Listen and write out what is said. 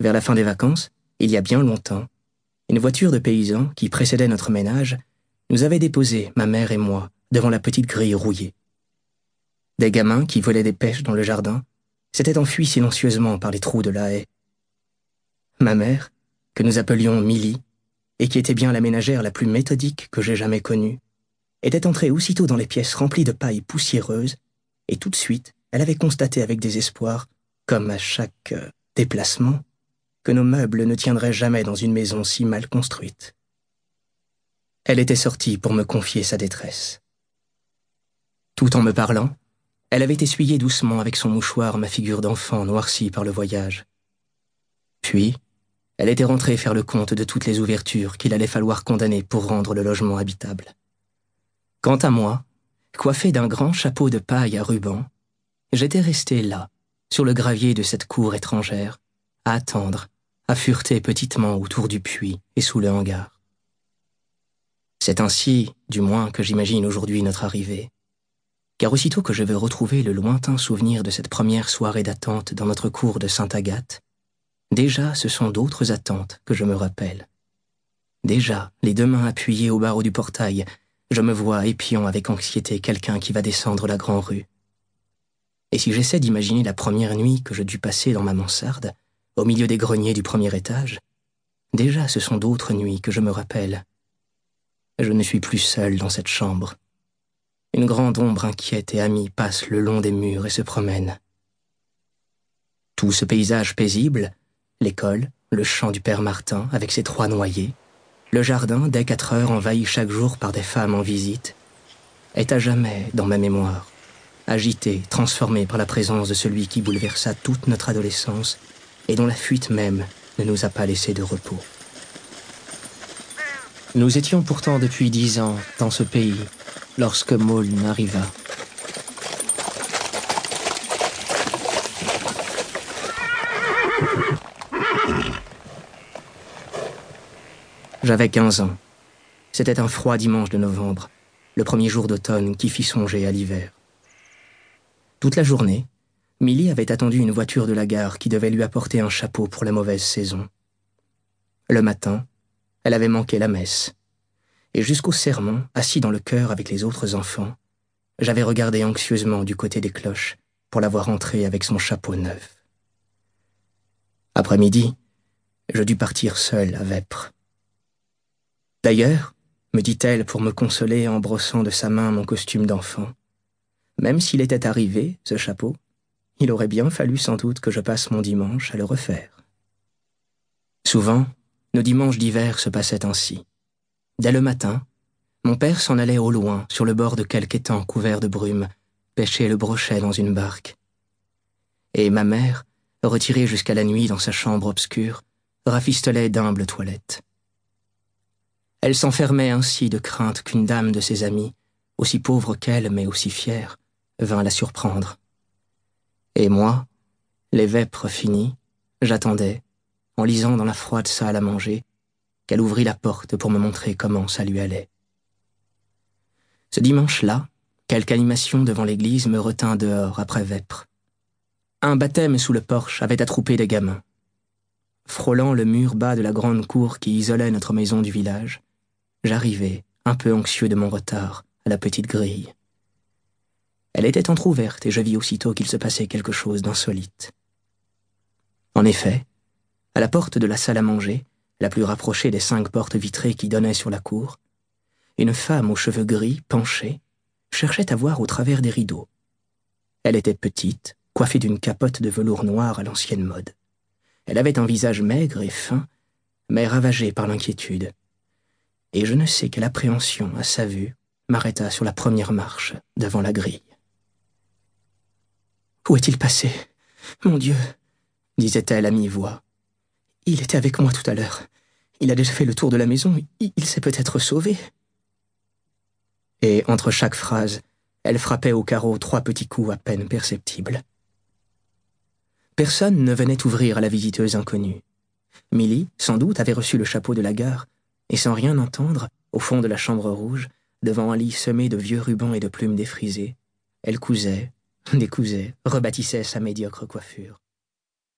Vers la fin des vacances, il y a bien longtemps, une voiture de paysan qui précédait notre ménage nous avait déposé, ma mère et moi, devant la petite grille rouillée. Des gamins qui volaient des pêches dans le jardin s'étaient enfuis silencieusement par les trous de la haie. Ma mère, que nous appelions Milly, et qui était bien la ménagère la plus méthodique que j'ai jamais connue, était entrée aussitôt dans les pièces remplies de paille poussiéreuse, et tout de suite, elle avait constaté avec désespoir, comme à chaque euh, déplacement, que nos meubles ne tiendraient jamais dans une maison si mal construite. Elle était sortie pour me confier sa détresse. Tout en me parlant, elle avait essuyé doucement avec son mouchoir ma figure d'enfant noircie par le voyage. Puis, elle était rentrée faire le compte de toutes les ouvertures qu'il allait falloir condamner pour rendre le logement habitable. Quant à moi, coiffé d'un grand chapeau de paille à ruban, j'étais resté là, sur le gravier de cette cour étrangère, à attendre, à fureter petitement autour du puits et sous le hangar. C'est ainsi, du moins, que j'imagine aujourd'hui notre arrivée. Car aussitôt que je veux retrouver le lointain souvenir de cette première soirée d'attente dans notre cour de Sainte-Agathe, déjà ce sont d'autres attentes que je me rappelle. Déjà, les deux mains appuyées au barreau du portail, je me vois épiant avec anxiété quelqu'un qui va descendre la grande rue. Et si j'essaie d'imaginer la première nuit que je dus passer dans ma mansarde, au milieu des greniers du premier étage, déjà ce sont d'autres nuits que je me rappelle. Je ne suis plus seul dans cette chambre. Une grande ombre inquiète et amie passe le long des murs et se promène. Tout ce paysage paisible, l'école, le champ du père Martin avec ses trois noyers, le jardin dès quatre heures envahi chaque jour par des femmes en visite, est à jamais dans ma mémoire, agité, transformé par la présence de celui qui bouleversa toute notre adolescence et dont la fuite même ne nous a pas laissé de repos. Nous étions pourtant depuis dix ans dans ce pays lorsque Maulne arriva. J'avais quinze ans. C'était un froid dimanche de novembre, le premier jour d'automne qui fit songer à l'hiver. Toute la journée, Milly avait attendu une voiture de la gare qui devait lui apporter un chapeau pour la mauvaise saison. Le matin, elle avait manqué la messe. Et jusqu'au sermon, assis dans le chœur avec les autres enfants, j'avais regardé anxieusement du côté des cloches pour la voir entrer avec son chapeau neuf. Après-midi, je dus partir seul à Vêpres. D'ailleurs, me dit-elle pour me consoler en brossant de sa main mon costume d'enfant, même s'il était arrivé, ce chapeau, il aurait bien fallu sans doute que je passe mon dimanche à le refaire. Souvent, nos dimanches d'hiver se passaient ainsi. Dès le matin, mon père s'en allait au loin, sur le bord de quelque étang couvert de brume, pêcher le brochet dans une barque. Et ma mère, retirée jusqu'à la nuit dans sa chambre obscure, rafistolait d'humbles toilettes. Elle s'enfermait ainsi de crainte qu'une dame de ses amies, aussi pauvre qu'elle mais aussi fière, vint la surprendre. Et moi, les vêpres finies, j'attendais, en lisant dans la froide salle à manger, qu'elle ouvrit la porte pour me montrer comment ça lui allait. Ce dimanche-là, quelque animation devant l'église me retint dehors après vêpres. Un baptême sous le porche avait attroupé des gamins. Frôlant le mur bas de la grande cour qui isolait notre maison du village, j'arrivai, un peu anxieux de mon retard, à la petite grille. Elle était entr'ouverte et je vis aussitôt qu'il se passait quelque chose d'insolite. En effet, à la porte de la salle à manger, la plus rapprochée des cinq portes vitrées qui donnaient sur la cour, une femme aux cheveux gris, penchée, cherchait à voir au travers des rideaux. Elle était petite, coiffée d'une capote de velours noir à l'ancienne mode. Elle avait un visage maigre et fin, mais ravagé par l'inquiétude. Et je ne sais quelle appréhension à sa vue m'arrêta sur la première marche devant la grille. Où est-il passé? Mon Dieu disait-elle à mi-voix. Il était avec moi tout à l'heure. Il a déjà fait le tour de la maison. Il s'est peut-être sauvé. Et entre chaque phrase, elle frappait au carreau trois petits coups à peine perceptibles. Personne ne venait ouvrir à la visiteuse inconnue. Milly, sans doute, avait reçu le chapeau de la gare, et sans rien entendre, au fond de la chambre rouge, devant un lit semé de vieux rubans et de plumes défrisées, elle cousait, décousait, rebâtissait sa médiocre coiffure.